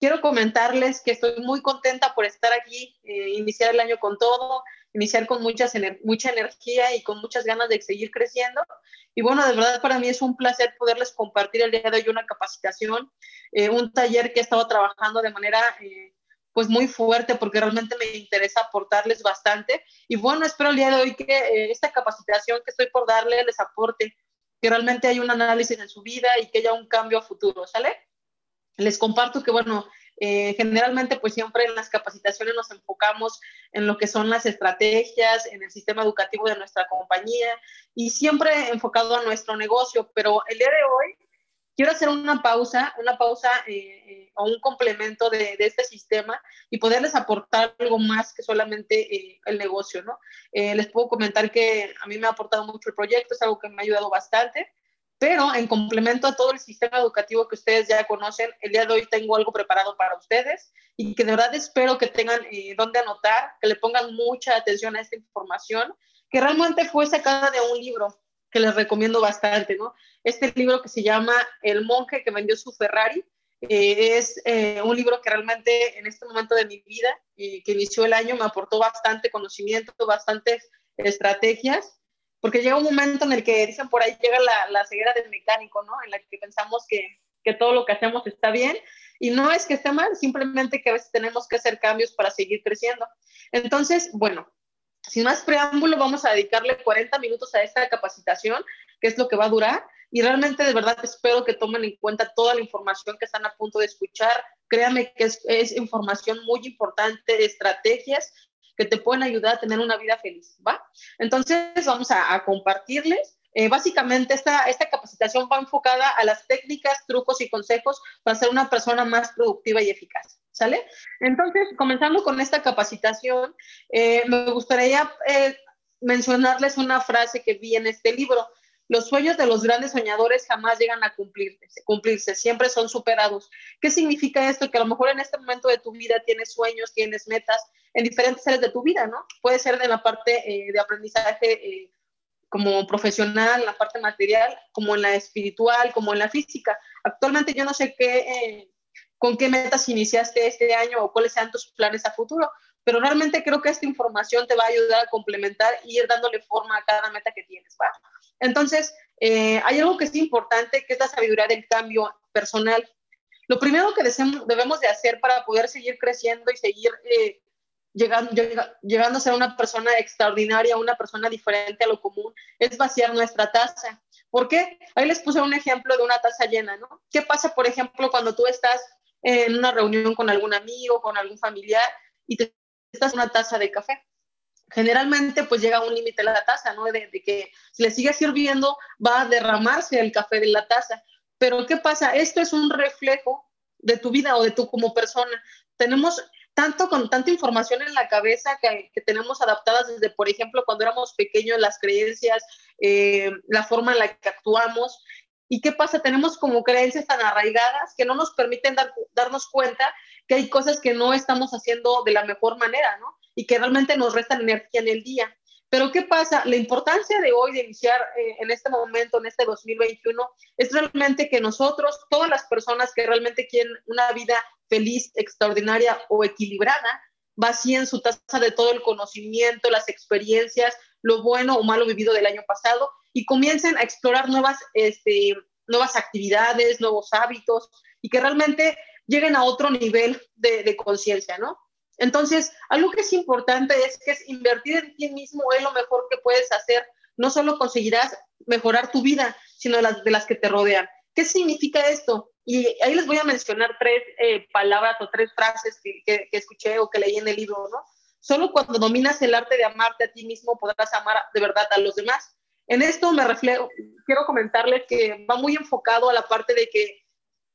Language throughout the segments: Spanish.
quiero comentarles que estoy muy contenta por estar aquí, eh, iniciar el año con todo, iniciar con muchas, mucha energía y con muchas ganas de seguir creciendo. Y bueno, de verdad para mí es un placer poderles compartir el día de hoy una capacitación, eh, un taller que he estado trabajando de manera eh, pues muy fuerte porque realmente me interesa aportarles bastante. Y bueno, espero el día de hoy que eh, esta capacitación que estoy por darle les aporte, que realmente hay un análisis en su vida y que haya un cambio a futuro, ¿sale? Les comparto que, bueno, eh, generalmente pues siempre en las capacitaciones nos enfocamos en lo que son las estrategias, en el sistema educativo de nuestra compañía y siempre enfocado a nuestro negocio, pero el día de hoy quiero hacer una pausa, una pausa eh, eh, o un complemento de, este sistema y poderles aportar algo más que solamente el negocio, ¿no? les puedo comentar que a mí me ha aportado mucho el proyecto, es algo que me ha ayudado bastante pero en complemento a todo el sistema educativo que ustedes ya conocen, el día de hoy tengo algo preparado para ustedes y que de verdad espero que tengan eh, donde anotar, que le pongan mucha atención a esta información, que realmente fue sacada de un libro que les recomiendo bastante, ¿no? Este libro que se llama El monje que vendió su Ferrari, eh, es eh, un libro que realmente en este momento de mi vida, que inició el año, me aportó bastante conocimiento, bastantes estrategias porque llega un momento en el que dicen por ahí llega la, la ceguera del mecánico, ¿no? En la que pensamos que, que, todo lo que hacemos está bien y no es que esté mal, simplemente que a veces tenemos que hacer cambios para seguir creciendo. Entonces, bueno, sin más preámbulo, vamos a dedicarle 40 minutos a esta capacitación, que es lo que va a durar. Y realmente de verdad espero que tomen en cuenta toda la información que están a punto de escuchar. Créanme que es, es información muy importante, estrategias que te pueden ayudar a tener una vida feliz, ¿va? Entonces vamos a, compartirles. Eh, básicamente esta, esta capacitación va enfocada a las técnicas, trucos y consejos para ser una persona más productiva y eficaz, ¿sale? Entonces, comenzando con esta capacitación, eh, me gustaría eh, mencionarles una frase que vi en este libro. Los sueños de los grandes soñadores jamás llegan a cumplirse, cumplirse, siempre son superados. ¿Qué significa esto? Que a lo mejor en este momento de tu vida tienes sueños, tienes metas en diferentes áreas de tu vida, ¿no? Puede ser en la parte eh, de aprendizaje eh, como profesional, la parte material, como en la espiritual, como en la física. Actualmente yo no sé qué, eh, con qué metas iniciaste este año o cuáles sean tus planes a futuro, pero realmente creo que esta información te va a ayudar a complementar y ir dándole forma a cada meta que tienes, ¿va? Entonces, eh, hay algo que es importante, que es la sabiduría del cambio personal. Lo primero que debemos de hacer para poder seguir creciendo y seguir eh, llegando, llegando a ser una persona extraordinaria, una persona diferente a lo común, es vaciar nuestra taza. ¿Por qué? Ahí les puse un ejemplo de una taza llena, ¿no? ¿Qué pasa, por ejemplo, cuando tú estás en una reunión con algún amigo, con algún familiar y te estás una taza de café? generalmente pues llega un límite la taza, ¿no? De, que si le sigue sirviendo va a derramarse el café de la taza. Pero ¿qué pasa? Esto es un reflejo de tu vida o de tú como persona. Tenemos tanto con tanta información en la cabeza que, tenemos adaptadas desde, por ejemplo, cuando éramos pequeños, las creencias, eh, la forma en la que actuamos. ¿Y qué pasa? Tenemos como creencias tan arraigadas que no nos permiten darnos cuenta que hay cosas que no estamos haciendo de la mejor manera, ¿no? y que realmente nos restan energía en el día. Pero ¿qué pasa? La importancia de hoy, de iniciar eh, en este momento, en este 2021, es realmente que nosotros, todas las personas que realmente quieren una vida feliz, extraordinaria o equilibrada, vacíen su taza de todo el conocimiento, las experiencias, lo bueno o malo vivido del año pasado y comiencen a explorar nuevas, este, nuevas actividades, nuevos hábitos y que realmente lleguen a otro nivel de, de conciencia, ¿no? Entonces, algo que es importante es que es invertir en ti mismo es lo mejor que puedes hacer. No solo conseguirás mejorar tu vida, sino las de las que te rodean. ¿Qué significa esto? Y ahí les voy a mencionar tres eh, palabras o tres frases que, que, escuché o que leí en el libro, ¿no? Solo cuando dominas el arte de amarte a ti mismo podrás amar de verdad a los demás. En esto me reflejo, quiero comentarles que va muy enfocado a la parte de que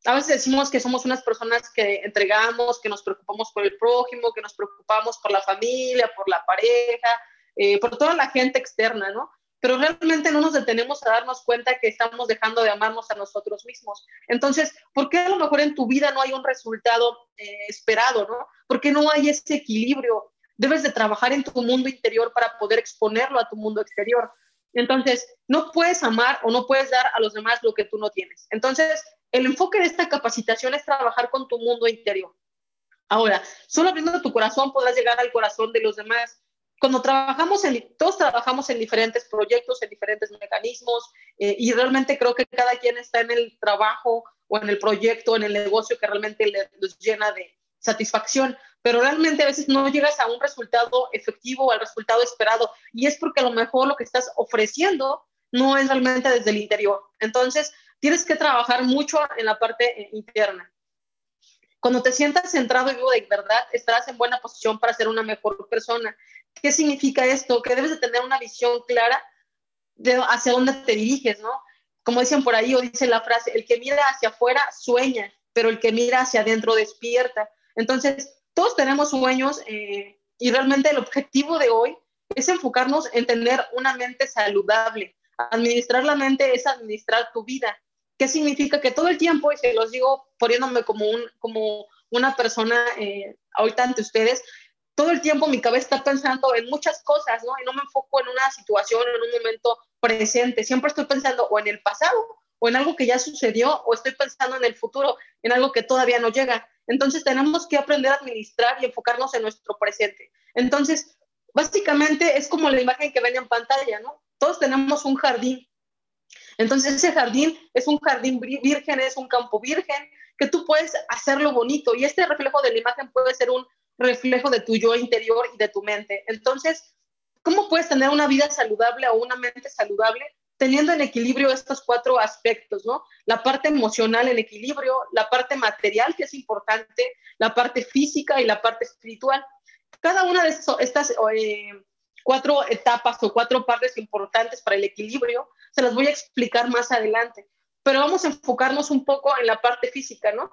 a veces decimos que somos unas personas que entregamos, que nos preocupamos por el prójimo, que nos preocupamos por la familia, por la pareja, eh, por toda la gente externa, ¿no? Pero realmente no nos detenemos a darnos cuenta que estamos dejando de amarnos a nosotros mismos. Entonces, ¿por qué a lo mejor en tu vida no hay un resultado eh, esperado, ¿no? ¿Por qué no hay ese equilibrio? Debes de trabajar en tu mundo interior para poder exponerlo a tu mundo exterior. Entonces, no puedes amar o no puedes dar a los demás lo que tú no tienes. Entonces, el enfoque de esta capacitación es trabajar con tu mundo interior. Ahora, solo abriendo tu corazón podrás llegar al corazón de los demás. Cuando trabajamos en, todos trabajamos en diferentes proyectos, en diferentes mecanismos, eh, y realmente creo que cada quien está en el trabajo o en el proyecto, en el negocio que realmente les llena de satisfacción, pero realmente a veces no llegas a un resultado efectivo, al resultado esperado, y es porque a lo mejor lo que estás ofreciendo no es realmente desde el interior. Entonces, tienes que trabajar mucho en la parte eh, interna. Cuando te sientas centrado y vivo de verdad, estarás en buena posición para ser una mejor persona. ¿Qué significa esto? Que debes de tener una visión clara de hacia dónde te diriges, ¿no? Como dicen por ahí, o dice la frase, el que mira hacia afuera sueña, pero el que mira hacia adentro despierta. Entonces, todos tenemos sueños eh, y realmente el objetivo de hoy es enfocarnos en tener una mente saludable. Administrar la mente es administrar tu vida. ¿Qué significa? Que todo el tiempo, y se los digo poniéndome como, un, como una persona eh, ahorita ante ustedes, todo el tiempo mi cabeza está pensando en muchas cosas, ¿no? Y no me enfoco en una situación, en un momento presente. Siempre estoy pensando o en el pasado, o en algo que ya sucedió, o estoy pensando en el futuro, en algo que todavía no llega. Entonces tenemos que aprender a administrar y enfocarnos en nuestro presente. Entonces, básicamente es como la imagen que ven en pantalla, ¿no? Todos tenemos un jardín entonces ese jardín es un jardín virgen, es un campo virgen, que tú puedes hacerlo bonito y este reflejo de la imagen puede ser un reflejo de tu yo interior y de tu mente. Entonces, ¿cómo puedes tener una vida saludable o una mente saludable? Teniendo en equilibrio estos cuatro aspectos, ¿no? La parte emocional en equilibrio, la parte material, que es importante, la parte física y la parte espiritual. Cada una de estas eh, cuatro etapas o cuatro partes importantes para el equilibrio, se las voy a explicar más adelante, pero vamos a enfocarnos un poco en la parte física, ¿no?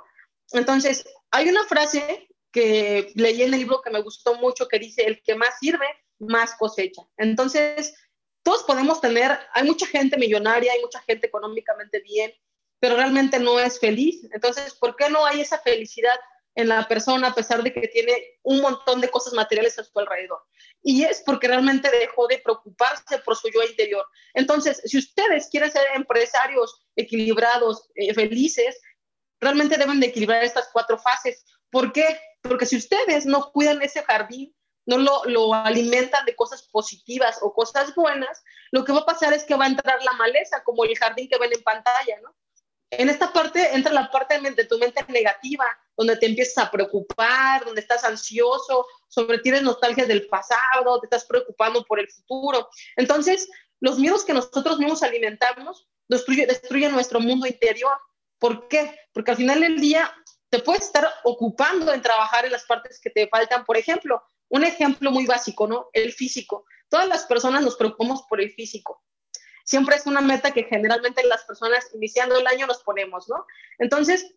Entonces, hay una frase que leí en el libro que me gustó mucho que dice, el que más sirve, más cosecha. Entonces, todos podemos tener, hay mucha gente millonaria, hay mucha gente económicamente bien, pero realmente no es feliz. Entonces, ¿por qué no hay esa felicidad en la persona a pesar de que tiene un montón de cosas materiales a su alrededor. Y es porque realmente dejó de preocuparse por su yo interior. Entonces, si ustedes quieren ser empresarios equilibrados, eh, felices, realmente deben de equilibrar estas cuatro fases. ¿Por qué? Porque si ustedes no cuidan ese jardín, no lo, lo alimentan de cosas positivas o cosas buenas, lo que va a pasar es que va a entrar la maleza, como el jardín que ven en pantalla, ¿no? En esta parte entra la parte de tu mente negativa, donde te empiezas a preocupar, donde estás ansioso, sobre tienes nostalgia del pasado, te estás preocupando por el futuro. Entonces, los miedos que nosotros mismos alimentamos destruyen nuestro mundo interior. ¿Por qué? Porque al final del día te puedes estar ocupando en trabajar en las partes que te faltan. Por ejemplo, un ejemplo muy básico, ¿no? El físico. Todas las personas nos preocupamos por el físico siempre es una meta que generalmente las personas iniciando el año nos ponemos, ¿no? Entonces,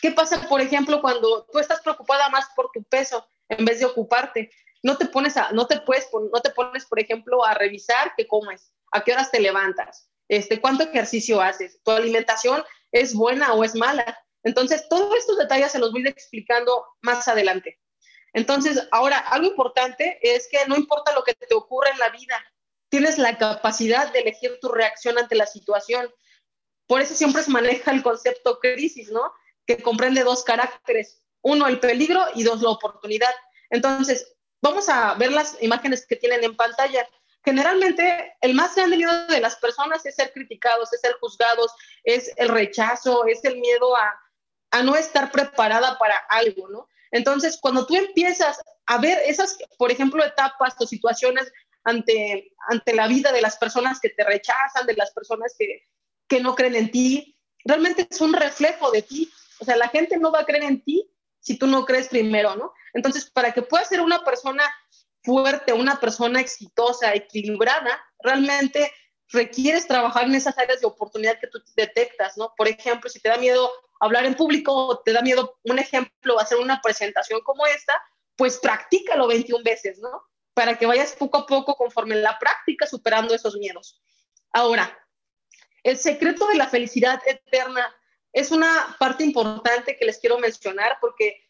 ¿qué pasa, por ejemplo, cuando tú estás preocupada más por tu peso en vez de ocuparte? No te pones a, no te puedes, no te pones, por ejemplo, a revisar qué comes, a qué horas te levantas, este, cuánto ejercicio haces, tu alimentación es buena o es mala. Entonces, todos estos detalles se los voy a ir explicando más adelante. Entonces, ahora, algo importante es que no importa lo que te ocurra en la vida, tienes la capacidad de elegir tu reacción ante la situación. Por eso siempre se maneja el concepto crisis, ¿no? Que comprende dos caracteres. Uno, el peligro y dos, la oportunidad. Entonces, vamos a ver las imágenes que tienen en pantalla. Generalmente, el más grande miedo de las personas es ser criticados, es ser juzgados, es el rechazo, es el miedo a, a no estar preparada para algo, ¿no? Entonces, cuando tú empiezas a ver esas, por ejemplo, etapas o situaciones ante, ante la vida de las personas que te rechazan, de las personas que, que no creen en ti. Realmente es un reflejo de ti. O sea, la gente no va a creer en ti si tú no crees primero, ¿no? Entonces, para que puedas ser una persona fuerte, una persona exitosa, equilibrada, realmente requieres trabajar en esas áreas de oportunidad que tú detectas, ¿no? Por ejemplo, si te da miedo hablar en público o te da miedo, un ejemplo, hacer una presentación como esta, pues practícalo 21 veces, ¿no? para que vayas poco a poco conforme la práctica superando esos miedos. Ahora, el secreto de la felicidad eterna es una parte importante que les quiero mencionar porque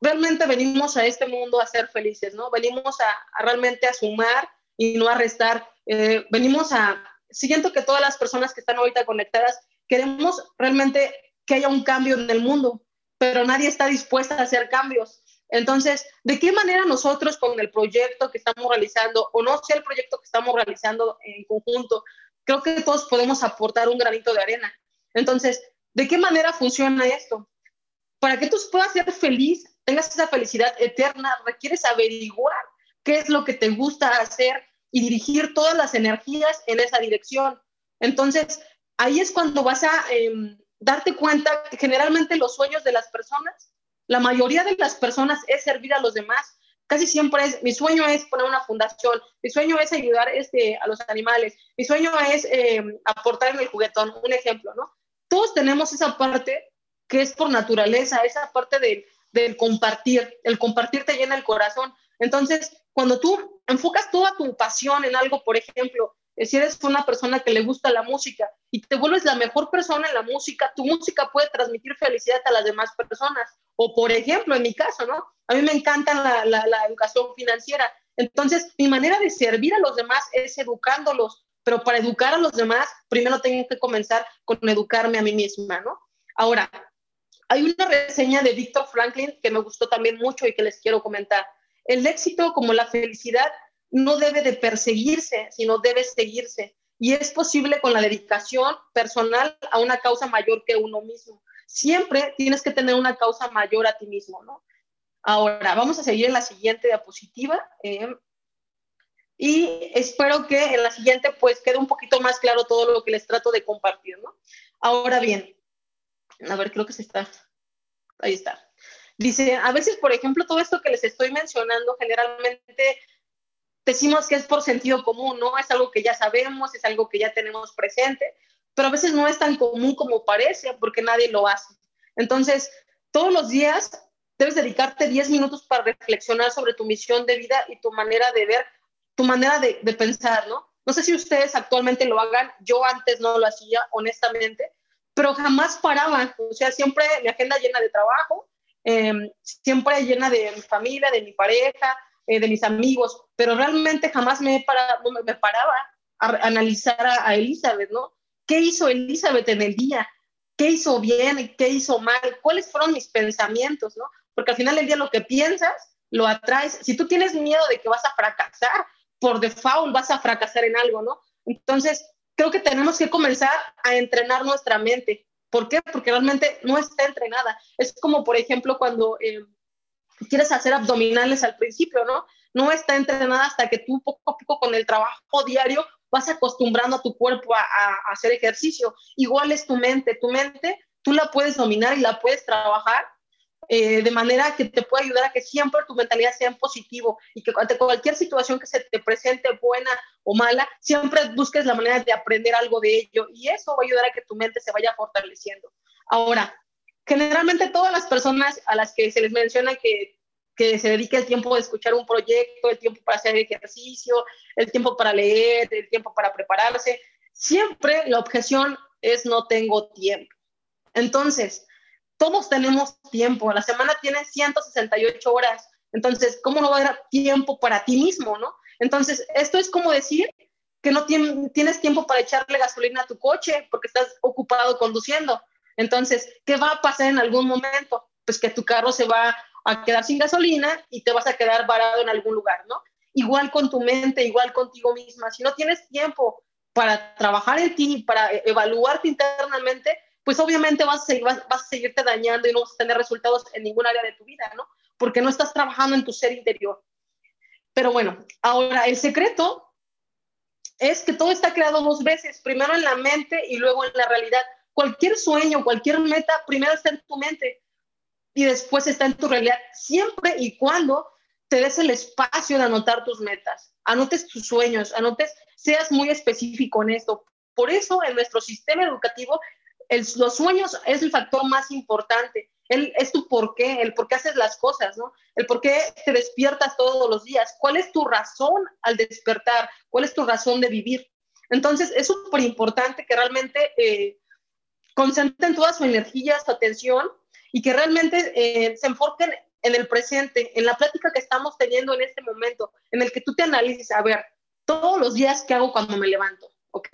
realmente venimos a este mundo a ser felices, ¿no? Venimos a, realmente a sumar y no a restar. Eh, venimos a, siento que todas las personas que están ahorita conectadas queremos realmente que haya un cambio en el mundo, pero nadie está dispuesta a hacer cambios. Entonces, ¿de qué manera nosotros con el proyecto que estamos realizando, o no sé el proyecto que estamos realizando en conjunto, creo que todos podemos aportar un granito de arena? Entonces, ¿de qué manera funciona esto? Para que tú puedas ser feliz, tengas esa felicidad eterna, requieres averiguar qué es lo que te gusta hacer y dirigir todas las energías en esa dirección. Entonces, ahí es cuando vas a em, darte cuenta que generalmente los sueños de las personas, la mayoría de las personas es servir a los demás. Casi siempre es, mi sueño es poner una fundación, mi sueño es ayudar este, a los animales, mi sueño es em, aportar en el juguetón, un ejemplo, ¿no? Todos tenemos esa parte que es por naturaleza, esa parte del, del compartir. El compartir te llena el corazón. Entonces, cuando tú enfocas toda tu pasión en algo, por ejemplo, eh, si eres una persona que le gusta la música y te vuelves la mejor persona en la música, tu música puede transmitir felicidad a las demás personas. O, por ejemplo, en mi caso, ¿no? A mí me encanta la, la, educación financiera. Entonces, mi manera de servir a los demás es educándolos, pero para educar a los demás, primero tengo que comenzar con educarme a mí misma, ¿no? Ahora, hay una reseña de Víctor Franklin que me gustó también mucho y que les quiero comentar. El éxito como la felicidad no debe de perseguirse, sino debe seguirse. Y es posible con la dedicación personal a una causa mayor que uno mismo. Siempre tienes que tener una causa mayor a ti mismo, ¿no? Ahora, vamos a seguir en la siguiente diapositiva. Eh, y espero que en la siguiente pues quede un poquito más claro todo lo que les trato de compartir, ¿no? Ahora bien, a ver, creo que se está, ahí está. Dice, a veces, por ejemplo, todo esto que les estoy mencionando generalmente decimos que es por sentido común, ¿no? Es algo que ya sabemos, es algo que ya tenemos presente, pero a veces no es tan común como parece porque nadie lo hace. Entonces, todos los días debes dedicarte 10 minutos para reflexionar sobre tu misión de vida y tu manera de ver, tu manera de, pensar, ¿no? No sé si ustedes actualmente lo hagan, yo antes no lo hacía, honestamente, pero jamás paraba, o sea, siempre mi agenda llena de trabajo, em, siempre llena de mi familia, de mi pareja, eh, de mis amigos, pero realmente jamás me, para, me paraba a analizar a, Elizabeth, ¿no? ¿Qué hizo Elizabeth en el día? ¿Qué hizo bien? ¿Qué hizo mal? ¿Cuáles fueron mis pensamientos, no? Porque al final del día lo que piensas, lo atraes. Si tú tienes miedo de que vas a fracasar, por default vas a fracasar en algo, ¿no? Entonces, creo que tenemos que comenzar a entrenar nuestra mente. ¿Por qué? Porque realmente no está entrenada. Es como, por ejemplo, cuando eh, quieres hacer abdominales al principio, ¿no? No está entrenada hasta que tú poco a poco con el trabajo diario vas acostumbrando a tu cuerpo a, hacer ejercicio. Igual es tu mente, tu mente tú la puedes dominar y la puedes trabajar eh, de manera que te pueda ayudar a que siempre tu mentalidad sea en positivo y que ante cualquier situación que se te presente, buena o mala, siempre busques la manera de aprender algo de ello y eso va a ayudar a que tu mente se vaya fortaleciendo. Ahora, generalmente todas las personas a las que se les menciona que, que se dedique el tiempo de escuchar un proyecto, el tiempo para hacer ejercicio, el tiempo para leer, el tiempo para prepararse, siempre la objeción es no tengo tiempo. Entonces, todos tenemos tiempo, la semana tiene 168 horas, entonces, ¿cómo no va a haber tiempo para ti mismo, no? Entonces, esto es como decir que no tienes tiempo para echarle gasolina a tu coche porque estás ocupado conduciendo. Entonces, ¿qué va a pasar en algún momento? Pues que tu carro se va a quedar sin gasolina y te vas a quedar varado en algún lugar, ¿no? Igual con tu mente, igual contigo misma. Si no tienes tiempo para trabajar en ti, para e-, evaluarte internamente, pues obviamente vas a, seguir, vas, a seguirte dañando y no vas a tener resultados en ningún área de tu vida, ¿no? Porque no estás trabajando en tu ser interior. Pero bueno, ahora el secreto es que todo está creado dos veces, primero en la mente y luego en la realidad cualquier sueño, cualquier meta, primero está en tu mente y después está en tu realidad, siempre y cuando te des el espacio de anotar tus metas, anotes tus sueños, anotes, seas muy específico en esto. Por eso en nuestro sistema educativo, los sueños es el factor más importante. El, es tu por qué, el por qué haces las cosas, ¿no? El por qué te despiertas todos los días. ¿Cuál es tu razón al despertar? ¿Cuál es tu razón de vivir? Entonces, es súper importante que realmente eh, concentren toda su energía, su atención y que realmente eh, se enfoquen en el presente, en la plática que estamos teniendo en este momento, en el que tú te analices, a ver, todos los días que hago cuando me levanto, ok.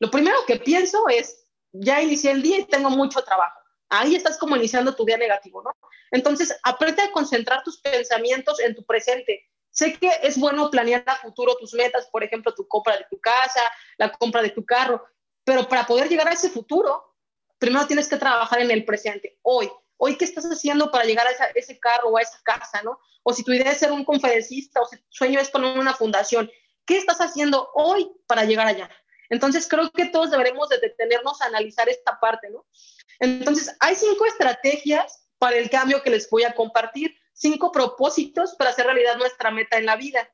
Lo primero que pienso es, ya inicié el día y tengo mucho trabajo. ahí estás como iniciando tu día negativo, ¿no? Entonces, aprende a concentrar tus pensamientos en tu presente. Sé que es bueno planear a futuro tus metas, por ejemplo, tu compra de tu casa, la compra de tu carro, pero para poder llegar a ese futuro, primero tienes que trabajar en el presente, hoy. Hoy, ¿qué estás haciendo para llegar a ese carro o a esa casa, no? O si tu idea es ser un conferencista o si tu sueño es poner una fundación, ¿qué estás haciendo hoy para llegar allá? Entonces, creo que todos deberemos de detenernos a analizar esta parte, ¿no? Entonces, hay cinco estrategias para el cambio que les voy a compartir, cinco propósitos para hacer realidad nuestra meta en la vida.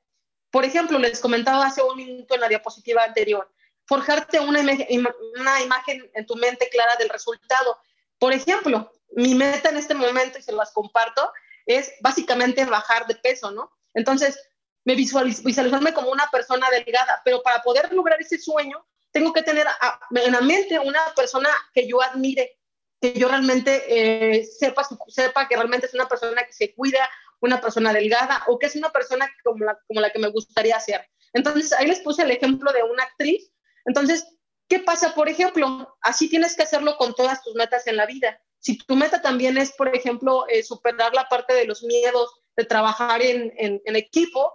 Por ejemplo, les comentaba hace un minuto en la diapositiva anterior, forjarte una, una imagen en tu mente clara del resultado. Por ejemplo, mi meta en este momento, y se las comparto, es básicamente bajar de peso, ¿no? Entonces, me visualiz visualizarme como una persona delgada, pero para poder lograr ese sueño, tengo que tener en la mente una persona que yo admire, que yo realmente eh, sepa, sepa que realmente es una persona que se cuida, una persona delgada o que es una persona como la, como la que me gustaría ser. Entonces, ahí les puse el ejemplo de una actriz. Entonces, ¿qué pasa? Por ejemplo, así tienes que hacerlo con todas tus metas en la vida. Si tu meta también es, por ejemplo, eh, superar la parte de los miedos, de trabajar en, en, en equipo,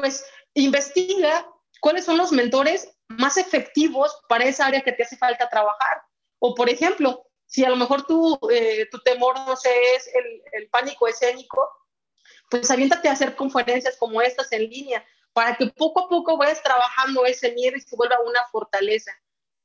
pues investiga cuáles son los mentores más efectivos para esa área que te hace falta trabajar. O, por ejemplo, si a lo mejor tu, eh, tu temor, no sé, es el, el, pánico escénico, pues aviéntate a hacer conferencias como estas en línea para que poco a poco vayas trabajando ese miedo y se vuelva una fortaleza.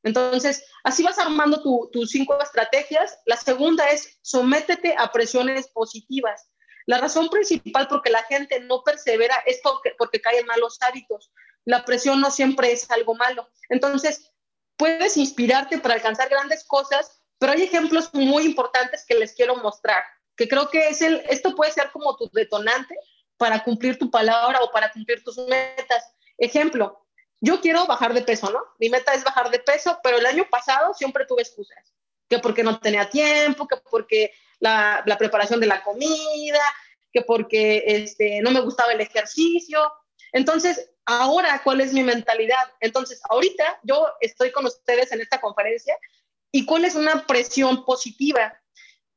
Entonces, así vas armando tus cinco estrategias. La segunda es sométete a presiones positivas. La razón principal por que la gente no persevera es porque, porque caen malos hábitos. La presión no siempre es algo malo. Entonces, puedes inspirarte para alcanzar grandes cosas, pero hay ejemplos muy importantes que les quiero mostrar, que creo que es el, esto puede ser como tu detonante para cumplir tu palabra o para cumplir tus metas. Ejemplo, yo quiero bajar de peso, ¿no? Mi meta es bajar de peso, pero el año pasado siempre tuve excusas, que porque no tenía tiempo, que porque la, preparación de la comida, que porque este, no me gustaba el ejercicio. Entonces, ahora, ¿cuál es mi mentalidad? Entonces, ahorita yo estoy con ustedes en esta conferencia ¿Y cuál es una presión positiva?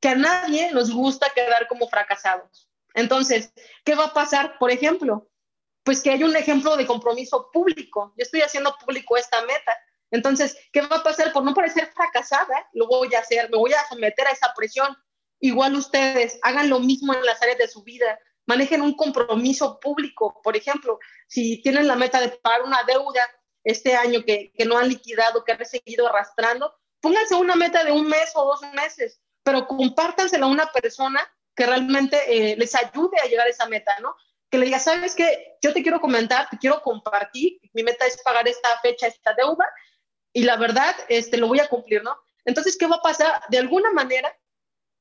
Que a nadie nos gusta quedar como fracasados. Entonces, ¿qué va a pasar? Por ejemplo, pues que hay un ejemplo de compromiso público. Yo estoy haciendo público esta meta. Entonces, ¿qué va a pasar? Por no parecer fracasada, lo voy a hacer, me voy a someter a esa presión. Igual ustedes hagan lo mismo en las áreas de su vida. Manejen un compromiso público. Por ejemplo, si tienen la meta de pagar una deuda este año que, que no han liquidado, que han seguido arrastrando, pónganse una meta de un mes o dos meses, pero compártansela a una persona que realmente eh, les ayude a llegar a esa meta, ¿no? Que le diga, ¿sabes qué? Yo te quiero comentar, te quiero compartir, mi meta es pagar esta fecha, esta deuda, y la verdad, este, lo voy a cumplir, ¿no? Entonces, ¿qué va a pasar? De alguna manera,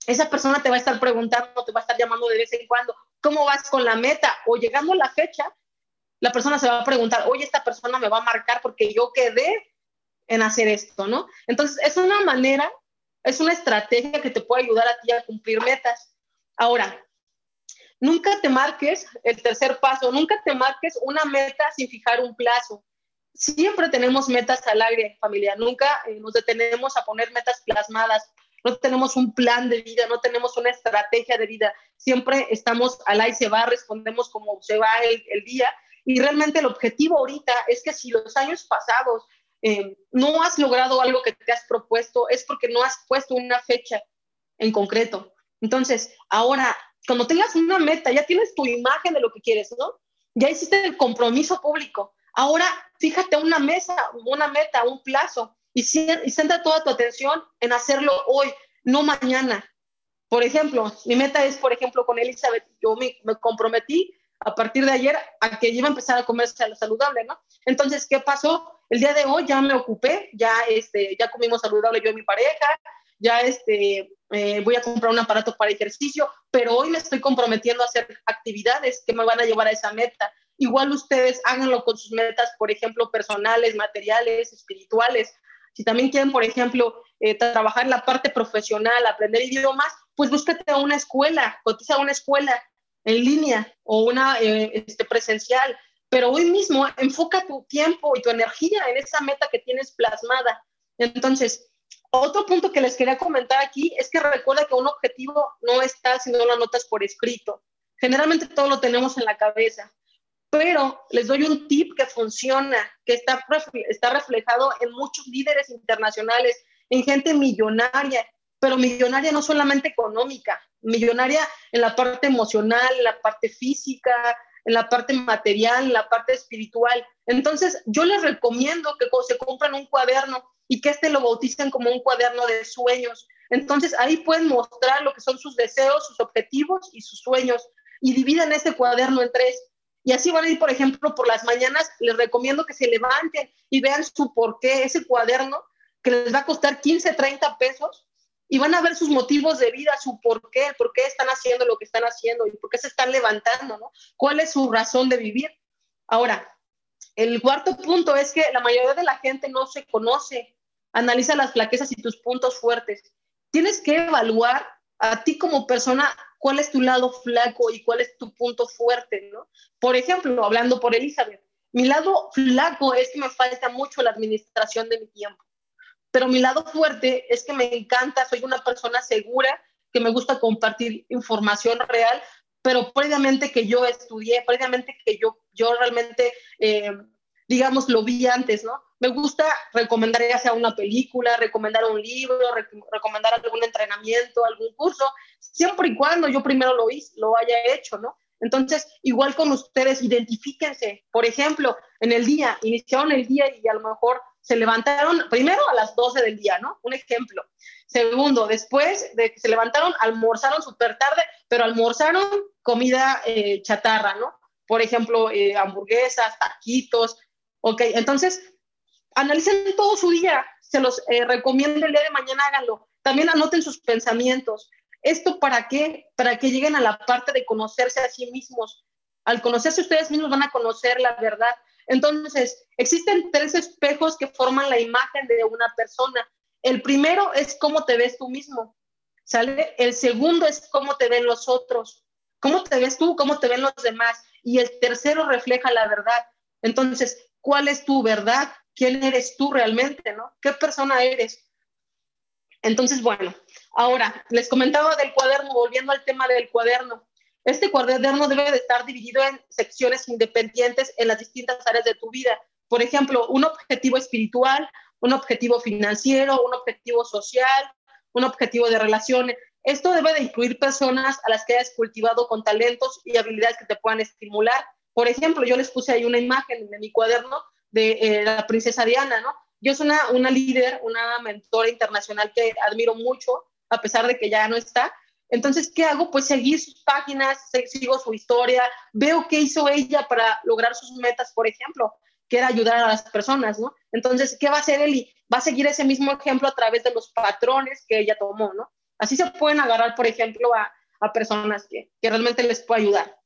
esa persona te va a estar preguntando, te va a estar llamando de vez en cuando, ¿cómo vas con la meta? O llegando a la fecha, la persona se va a preguntar, oye, esta persona me va a marcar porque yo quedé en hacer esto, ¿no? Entonces, es una manera, es una estrategia que te puede ayudar a ti a cumplir metas. Ahora, nunca te marques el tercer paso, nunca te marques una meta sin fijar un plazo. Siempre tenemos metas al aire, familia, nunca eh, nos detenemos a poner metas plasmadas, no tenemos un plan de vida, no tenemos una estrategia de vida, siempre estamos al aire, se va, respondemos como se va el, el día. Y realmente el objetivo ahorita es que si los años pasados eh, no has logrado algo que te has propuesto, es porque no has puesto una fecha en concreto. Entonces, ahora, cuando tengas una meta, ya tienes tu imagen de lo que quieres, ¿no? Ya hiciste el compromiso público. Ahora, fíjate una mesa, una meta, un plazo y, y centra toda tu atención en hacerlo hoy, no mañana. Por ejemplo, mi meta es, por ejemplo, con Elizabeth, yo me, me comprometí a partir de ayer a que iba a empezar a comer saludable, ¿no? Entonces, ¿qué pasó? El día de hoy ya me ocupé, ya, este, ya comimos saludable yo y mi pareja, ya este, eh, voy a comprar un aparato para ejercicio, pero hoy me estoy comprometiendo a hacer actividades que me van a llevar a esa meta. Igual ustedes háganlo con sus metas, por ejemplo, personales, materiales, espirituales. Si también quieren, por ejemplo, eh, trabajar la parte profesional, aprender idiomas, pues búsquete a una escuela, cotiza una escuela en línea o una eh, este, presencial pero hoy mismo enfoca tu tiempo y tu energía en esa meta que tienes plasmada. Entonces, Otro punto que les quería comentar aquí es que recuerda que un objetivo no está si no lo anotas por escrito. Generalmente todo lo tenemos en la cabeza, pero les doy un tip que funciona, que está, está reflejado en muchos líderes internacionales, en gente millonaria, pero millonaria no solamente económica, millonaria en la parte emocional, en la parte física, en la parte material, en la parte espiritual. Entonces, yo les recomiendo que se compren un cuaderno y que este lo bauticen como un cuaderno de sueños. Entonces, ahí pueden mostrar lo que son sus deseos, sus objetivos y sus sueños y dividan ese cuaderno en tres. Y así van a ir, por ejemplo, por las mañanas, les recomiendo que se levanten y vean su por qué, ese cuaderno que les va a costar 15, 30 pesos, y van a ver sus motivos de vida, su por qué, por qué están haciendo lo que están haciendo y por qué se están levantando, ¿no? ¿Cuál es su razón de vivir? Ahora, el cuarto punto es que la mayoría de la gente no se conoce. Analiza las flaquezas y tus puntos fuertes. Tienes que evaluar a ti como persona cuál es tu lado flaco y cuál es tu punto fuerte, ¿no? Por ejemplo, hablando por Elizabeth, mi lado flaco es que me falta mucho la administración de mi tiempo pero mi lado fuerte es que me encanta, soy una persona segura, que me gusta compartir información real, pero previamente que yo estudié, previamente que yo, yo realmente, eh, digamos, lo vi antes, ¿no? Me gusta recomendar ya sea una película, recomendar un libro, recomendar algún entrenamiento, algún curso, siempre y cuando yo primero lo, hice, lo haya hecho, ¿no? Entonces, igual con ustedes, identifíquense. Por ejemplo, en el día, iniciaron el día y a lo mejor se levantaron primero a las 12 del día, ¿no? Un ejemplo. Segundo, después de que se levantaron, almorzaron súper tarde, pero almorzaron comida eh, chatarra, ¿no? Por ejemplo, eh, hamburguesas, taquitos, ok. Entonces, analicen todo su día, se los eh, recomiendo el día de mañana, háganlo. También anoten sus pensamientos. ¿Esto para qué? Para que lleguen a la parte de conocerse a sí mismos. Al conocerse ustedes mismos van a conocer la verdad. Entonces, existen tres espejos que forman la imagen de una persona. El primero es cómo te ves tú mismo, ¿sale? El segundo es cómo te ven los otros, cómo te ves tú, cómo te ven los demás. Y el tercero refleja la verdad. Entonces, ¿cuál es tu verdad? ¿Quién eres tú realmente, no? ¿Qué persona eres? Entonces, bueno, ahora les comentaba del cuaderno, volviendo al tema del cuaderno. Este cuaderno debe de estar dividido en secciones independientes en las distintas áreas de tu vida. Por ejemplo, un objetivo espiritual, un objetivo financiero, un objetivo social, un objetivo de relaciones. Esto debe de incluir personas a las que hayas cultivado con talentos y habilidades que te puedan estimular. Por ejemplo, yo les puse ahí una imagen de mi cuaderno de eh, la princesa Diana, ¿no? Yo soy una, una líder, una mentora internacional que admiro mucho, a pesar de que ya no está, entonces, ¿qué hago? Pues seguir sus páginas, sigo su historia, veo qué hizo ella para lograr sus metas, por ejemplo, que era ayudar a las personas, ¿no? Entonces, ¿qué va a hacer Eli? Va a seguir ese mismo ejemplo a través de los patrones que ella tomó, ¿no? Así se pueden agarrar, por ejemplo, a, personas que, que realmente les puede ayudar.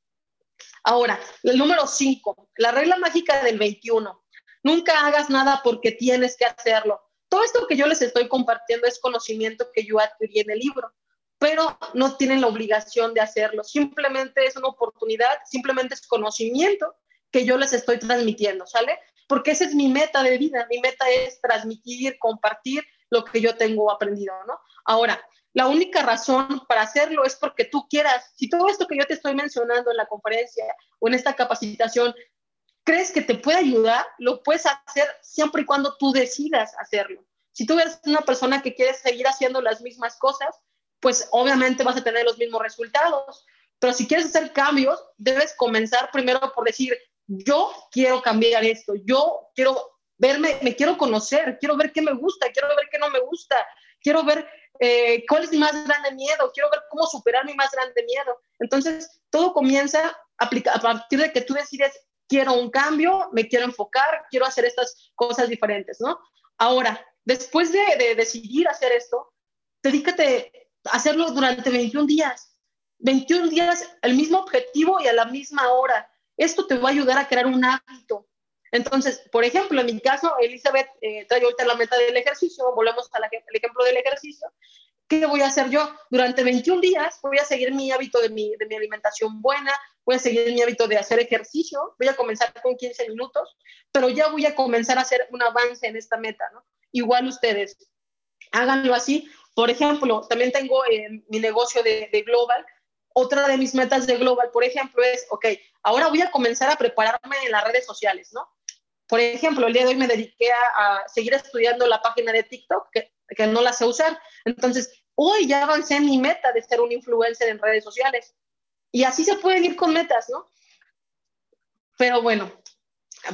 Ahora, el número 5, la regla mágica del 21. Nunca hagas nada porque tienes que hacerlo. Todo esto que yo les estoy compartiendo es conocimiento que yo adquirí en el libro pero no tienen la obligación de hacerlo. Simplemente es una oportunidad, simplemente es conocimiento que yo les estoy transmitiendo, ¿sale? Porque esa es mi meta de vida, mi meta es transmitir, compartir lo que yo tengo aprendido, ¿no? Ahora, la única razón para hacerlo es porque tú quieras. Si todo esto que yo te estoy mencionando en la conferencia o en esta capacitación crees que te puede ayudar, lo puedes hacer siempre y cuando tú decidas hacerlo. Si tú eres una persona que quiere seguir haciendo las mismas cosas, pues obviamente vas a tener los mismos resultados. Pero si quieres hacer cambios, debes comenzar primero por decir, yo quiero cambiar esto, yo quiero verme, me quiero conocer, quiero ver qué me gusta, quiero ver qué no me gusta, quiero ver eh, cuál es mi más grande miedo, quiero ver cómo superar mi más grande miedo. Entonces, todo comienza a, partir de que tú decides, quiero un cambio, me quiero enfocar, quiero hacer estas cosas diferentes, ¿no? Ahora, después de, de decidir hacer esto, dedícate hacerlo durante 21 días. 21 días, el mismo objetivo y a la misma hora. Esto te va a ayudar a crear un hábito. Entonces, por ejemplo, en mi caso, Elizabeth eh, trae ahorita la meta del ejercicio, volvemos al ejemplo del ejercicio. ¿Qué voy a hacer yo? Durante 21 días voy a seguir mi hábito de mi, de mi alimentación buena, voy a seguir mi hábito de hacer ejercicio, voy a comenzar con 15 minutos, pero ya voy a comenzar a hacer un avance en esta meta, ¿no? Igual ustedes, háganlo así. Por ejemplo, también tengo eh, mi negocio de, de, Global. Otra de mis metas de Global, por ejemplo, es, ok, ahora voy a comenzar a prepararme en las redes sociales, ¿no? Por ejemplo, el día de hoy me dediqué a, seguir estudiando la página de TikTok, que, que, no la sé usar. Entonces, hoy ya avancé en mi meta de ser un influencer en redes sociales. Y así se pueden ir con metas, ¿no? Pero bueno,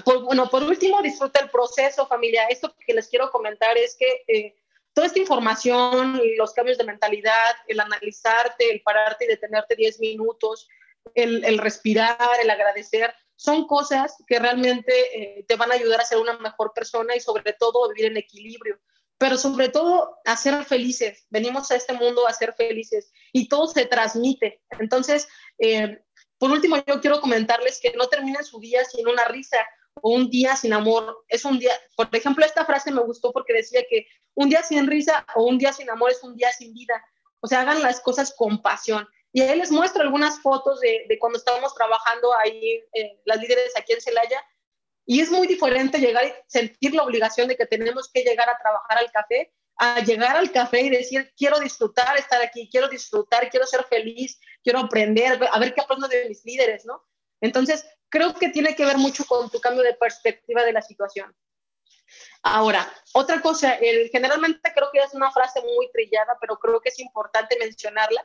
por, bueno, por último, disfruta el proceso, familia. Esto que les quiero comentar es que eh, toda esta información, los cambios de mentalidad, el analizarte, el pararte y detenerte 10 minutos, el, respirar, el agradecer, son cosas que realmente eh, te van a ayudar a ser una mejor persona y sobre todo vivir en equilibrio, pero sobre todo a ser felices. Venimos a este mundo a ser felices y todo se transmite. Entonces, eh, por último, yo quiero comentarles que no terminen su día sin una risa o un día sin amor. Es un día, por ejemplo, esta frase me gustó porque decía que un día sin risa o un día sin amor es un día sin vida. O sea, hagan las cosas con pasión. Y ahí les muestro algunas fotos de, de cuando estábamos trabajando ahí, eh, las líderes aquí en Celaya, y es muy diferente llegar y sentir la obligación de que tenemos que llegar a trabajar al café, a llegar al café y decir, quiero disfrutar estar aquí, quiero disfrutar, quiero ser feliz, quiero aprender, a ver qué aprendo de mis líderes, ¿no? Entonces, creo que tiene que ver mucho con tu cambio de perspectiva de la situación. Ahora, otra cosa, el, generalmente creo que es una frase muy trillada, pero creo que es importante mencionarla,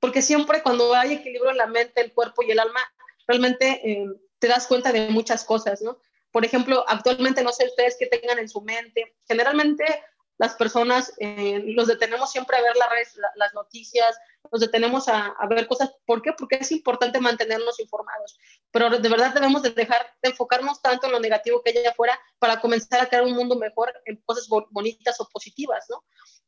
porque siempre cuando hay equilibrio en la mente, el cuerpo y el alma, realmente eh, te das cuenta de muchas cosas, ¿no? Por ejemplo, actualmente no sé ustedes qué tengan en su mente, generalmente las personas eh, los detenemos siempre a ver las, redes, las noticias, nos detenemos a, a, ver cosas. ¿Por qué? Porque es importante mantenernos informados. Pero de verdad debemos de dejar de enfocarnos tanto en lo negativo que hay afuera para comenzar a crear un mundo mejor en cosas bonitas o positivas, ¿no?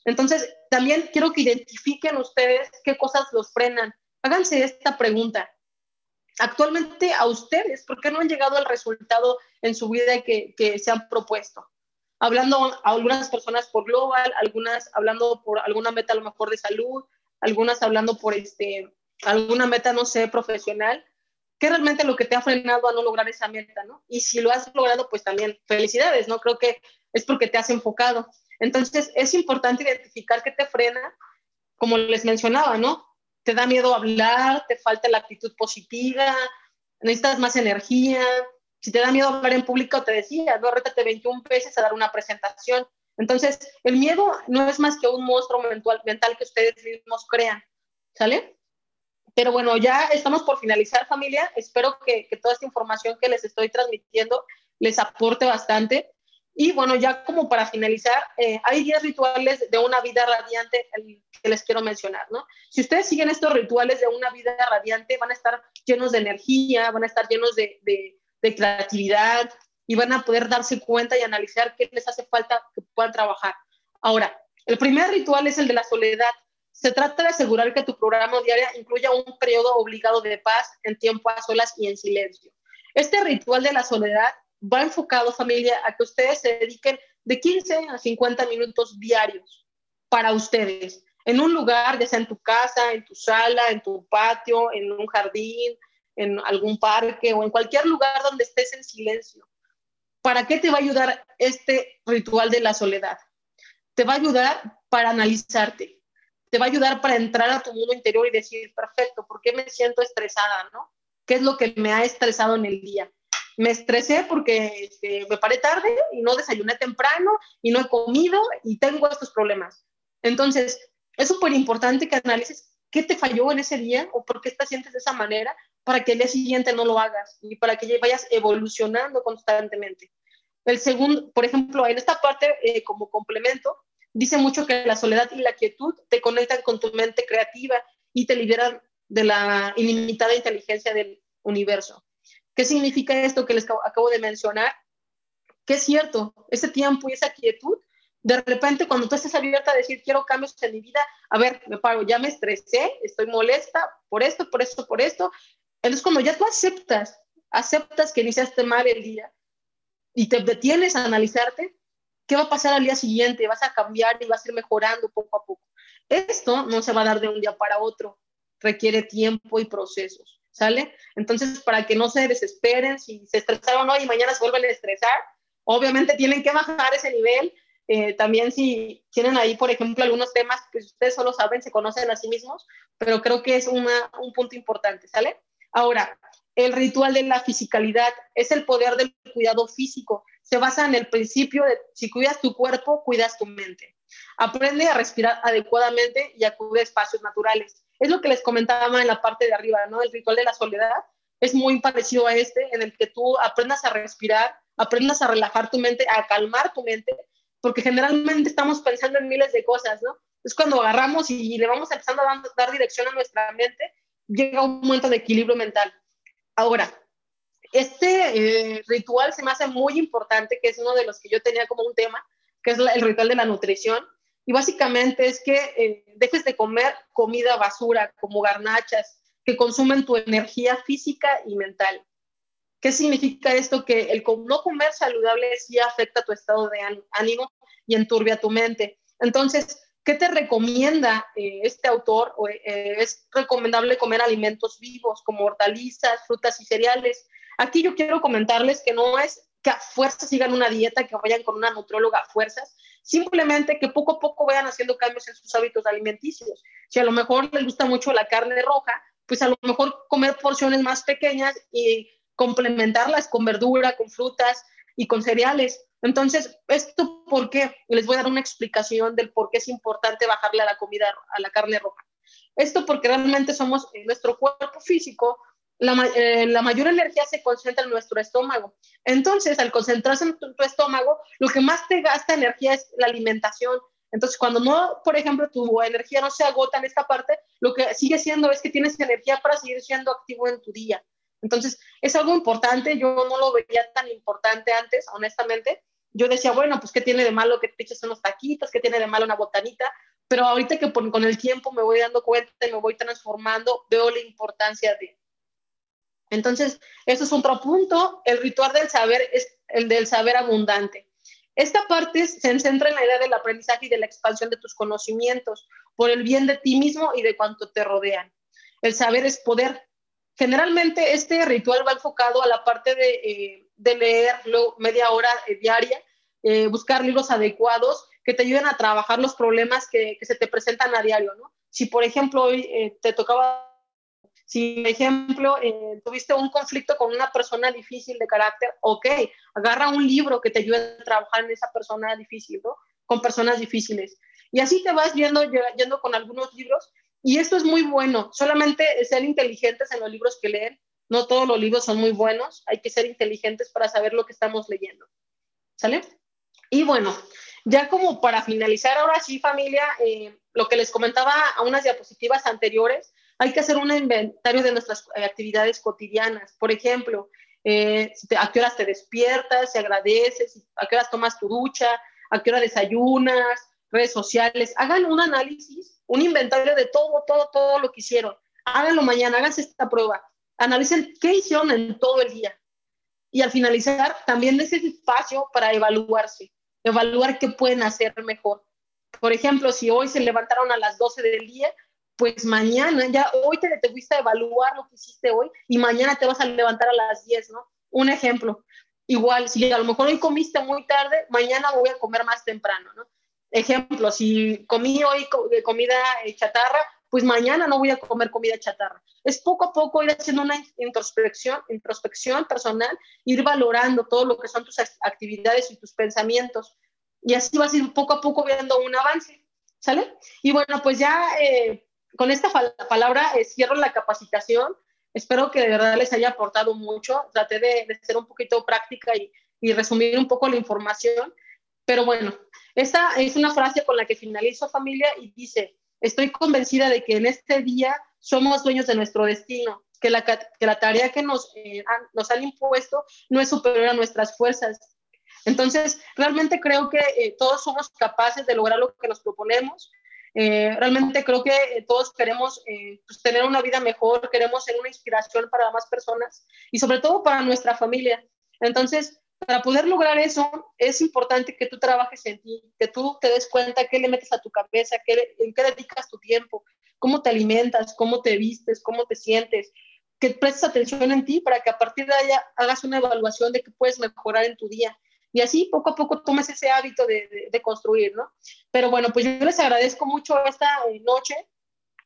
Entonces, también quiero que identifiquen ustedes qué cosas los frenan. Háganse esta pregunta. Actualmente a ustedes, ¿por qué no han llegado al resultado en su vida que, que se han propuesto? hablando a algunas personas por global, algunas hablando por alguna meta a lo mejor de salud, algunas hablando por este, alguna meta, no sé, profesional, ¿qué realmente lo que te ha frenado a no lograr esa meta, ¿no? Y si lo has logrado, pues también felicidades, ¿no? Creo que es porque te has enfocado. Entonces, es importante identificar qué te frena, como les mencionaba, ¿no? Te da miedo hablar, te falta la actitud positiva, necesitas más energía, si te da miedo hablar en público, te decía, no, rétate 21 veces a dar una presentación. Entonces, el miedo no es más que un monstruo mental, mental que ustedes mismos crean, ¿sale? Pero bueno, ya estamos por finalizar, familia. Espero que, que toda esta información que les estoy transmitiendo les aporte bastante. Y bueno, ya como para finalizar, eh, hay 10 rituales de una vida radiante que les quiero mencionar, ¿no? Si ustedes siguen estos rituales de una vida radiante, van a estar llenos de energía, van a estar llenos de, creatividad y van a poder darse cuenta y analizar qué les hace falta que puedan trabajar. Ahora, el primer ritual es el de la soledad. Se trata de asegurar que tu programa diario incluya un periodo obligado de paz en tiempo a solas y en silencio. Este ritual de la soledad va enfocado, familia, a que ustedes se dediquen de 15 a 50 minutos diarios para ustedes, en un lugar, ya sea en tu casa, en tu sala, en tu patio, en un jardín, en algún parque o en cualquier lugar donde estés en silencio. ¿Para qué te va a ayudar este ritual de la soledad? Te va a ayudar para analizarte, te va a ayudar para entrar a tu mundo interior y decir, perfecto, ¿por qué me siento estresada? ¿no? ¿Qué es lo que me ha estresado en el día? Me estresé porque este, me paré tarde y no desayuné temprano y no he comido y tengo estos problemas. Entonces, es súper importante que analices qué te falló en ese día o por qué te sientes de esa manera para que el día siguiente no lo hagas y para que vayas evolucionando constantemente. El segundo, por ejemplo, en esta parte, eh, como complemento, dice mucho que la soledad y la quietud te conectan con tu mente creativa y te liberan de la ilimitada inteligencia del universo. ¿Qué significa esto que les acabo de mencionar? Que es cierto, ese tiempo y esa quietud, de repente cuando tú estás abierta a decir quiero cambios en mi vida, a ver, me paro, ya me estresé, estoy molesta por esto, por esto, por esto, entonces, cuando ya tú aceptas, aceptas que iniciaste mal el día y te detienes a analizarte, ¿qué va a pasar al día siguiente? Vas a cambiar y vas a ir mejorando poco a poco. Esto no se va a dar de un día para otro, requiere tiempo y procesos, ¿sale? Entonces, para que no se desesperen, si se estresaron hoy y mañana se vuelven a estresar, obviamente tienen que bajar ese nivel, Eh, también si tienen ahí, por ejemplo, algunos temas que ustedes solo saben, se conocen a sí mismos, pero creo que es un punto importante, ¿sale? Ahora, el ritual de la fisicalidad es el poder del cuidado físico. Se basa en el principio de si cuidas tu cuerpo, cuidas tu mente. Aprende a respirar adecuadamente y acude a espacios naturales. Es lo que les comentaba en la parte de arriba, ¿no? El ritual de la soledad es muy parecido a este, en el que tú aprendas a respirar, aprendas a relajar tu mente, a calmar tu mente, porque generalmente estamos pensando en miles de cosas, ¿no? Es cuando agarramos y le vamos empezando a dar, dirección a nuestra mente, llega un momento de equilibrio mental. Ahora, este eh, ritual se me hace muy importante, que es uno de los que yo tenía como un tema, que es el ritual de la nutrición. Y básicamente es que eh, dejes de comer comida basura, como garnachas, que consumen tu energía física y mental. ¿Qué significa esto? Que el no comer saludable sí afecta tu estado de ánimo y enturbia tu mente. Entonces, ¿qué te recomienda eh, este autor? Eh, es recomendable comer alimentos vivos como hortalizas, frutas y cereales. Aquí yo quiero comentarles que no es que a fuerzas sigan una dieta, que vayan con una nutrióloga a fuerzas, simplemente que poco a poco vayan haciendo cambios en sus hábitos alimenticios. Si a lo mejor les gusta mucho la carne roja, pues a lo mejor comer porciones más pequeñas y complementarlas con verdura, con frutas y con cereales. Entonces, ¿esto por qué? Les voy a dar una explicación del por qué es importante bajarle a la comida, a la carne roja. Esto porque realmente somos, nuestro cuerpo físico, la, eh, la, mayor energía se concentra en nuestro estómago. Entonces, al concentrarse en tu, estómago, lo que más te gasta energía es la alimentación. Entonces, cuando no, por ejemplo, tu energía no se agota en esta parte, lo que sigue siendo es que tienes energía para seguir siendo activo en tu día. Entonces, es algo importante. Yo no lo veía tan importante antes, honestamente. Yo decía, bueno, pues, ¿qué tiene de malo que te eches unos taquitos? ¿Qué tiene de malo una botanita? Pero ahorita que con el tiempo me voy dando cuenta y me voy transformando, veo la importancia de. Entonces, eso es otro punto. El ritual del saber es el del saber abundante. Esta parte se centra en la idea del aprendizaje y de la expansión de tus conocimientos por el bien de ti mismo y de cuanto te rodean. El saber es poder. Generalmente este ritual va enfocado a la parte de, eh, leer media hora eh, diaria, eh, buscar libros adecuados que te ayuden a trabajar los problemas que, se te presentan a diario. Si, por ejemplo, hoy te tocaba si, por ejemplo, eh, tuviste un conflicto con una persona difícil de carácter, ok, agarra un libro que te ayude a trabajar en esa persona difícil, ¿no? Con personas difíciles. Y así te vas yendo, yendo con algunos libros. Y esto es muy bueno. Solamente ser inteligentes en los libros que leen. No todos los libros son muy buenos. Hay que ser inteligentes para saber lo que estamos leyendo. ¿Sale? Y bueno, ya como para finalizar, ahora sí, familia, eh, lo que les comentaba a unas diapositivas anteriores, hay que hacer un inventario de nuestras eh, actividades cotidianas. Por ejemplo, eh, a qué horas te despiertas, si agradeces, a qué horas tomas tu ducha, a qué hora desayunas, redes sociales. Hagan un análisis, un inventario de todo, todo, todo lo que hicieron. Háganlo mañana, háganse esta prueba. Analicen qué hicieron en todo el día. Y al finalizar, también ese espacio para evaluarse, evaluar qué pueden hacer mejor. Por ejemplo, si hoy se levantaron a las 12 del día, pues mañana, ya hoy te, te fuiste a evaluar lo que hiciste hoy y mañana te vas a levantar a las 10, ¿no? Un ejemplo. Igual, si a lo mejor hoy comiste muy tarde, mañana voy a comer más temprano, ¿no? Ejemplo, si comí hoy comida eh, chatarra, pues mañana no voy a comer comida chatarra. Es poco a poco ir haciendo una introspección, introspección personal, ir valorando todo lo que son tus actividades y tus pensamientos. Y así vas a ir poco a poco viendo un avance, ¿sale? Y bueno, pues ya eh, con esta palabra eh, cierro la capacitación. Espero que de verdad les haya aportado mucho. Traté de, ser un poquito práctica y, resumir un poco la información. Pero bueno, esta es una frase con la que finalizo familia y dice, estoy convencida de que en este día somos dueños de nuestro destino, que la, tarea que nos, eh, han, nos han impuesto no es superior a nuestras fuerzas. Entonces, realmente creo que eh, todos somos capaces de lograr lo que nos proponemos eh, realmente creo que eh, todos queremos eh, pues, tener una vida mejor, queremos ser una inspiración para más personas y sobre todo para nuestra familia. Entonces, para poder lograr eso, es importante que tú trabajes en ti, que tú te des cuenta qué le metes a tu cabeza, qué, en qué dedicas tu tiempo, cómo te alimentas, cómo te vistes, cómo te sientes, que prestes atención en ti para que a partir de allá hagas una evaluación de qué puedes mejorar en tu día y así poco a poco tomes ese hábito de, de, construir, ¿no? Pero bueno, pues yo les agradezco mucho esta noche.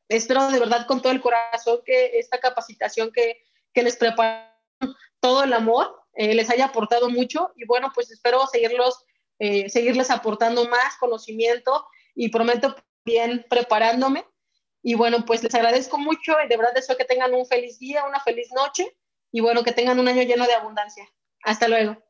Espero de verdad con todo el corazón que esta capacitación que, que les prepararon, todo el amor, eh, les haya aportado mucho y bueno, pues espero seguirlos, eh, seguirles aportando más conocimiento y prometo bien preparándome. Y bueno, pues les agradezco mucho y de verdad deseo que tengan un feliz día, una feliz noche y bueno, que tengan un año lleno de abundancia. Hasta luego.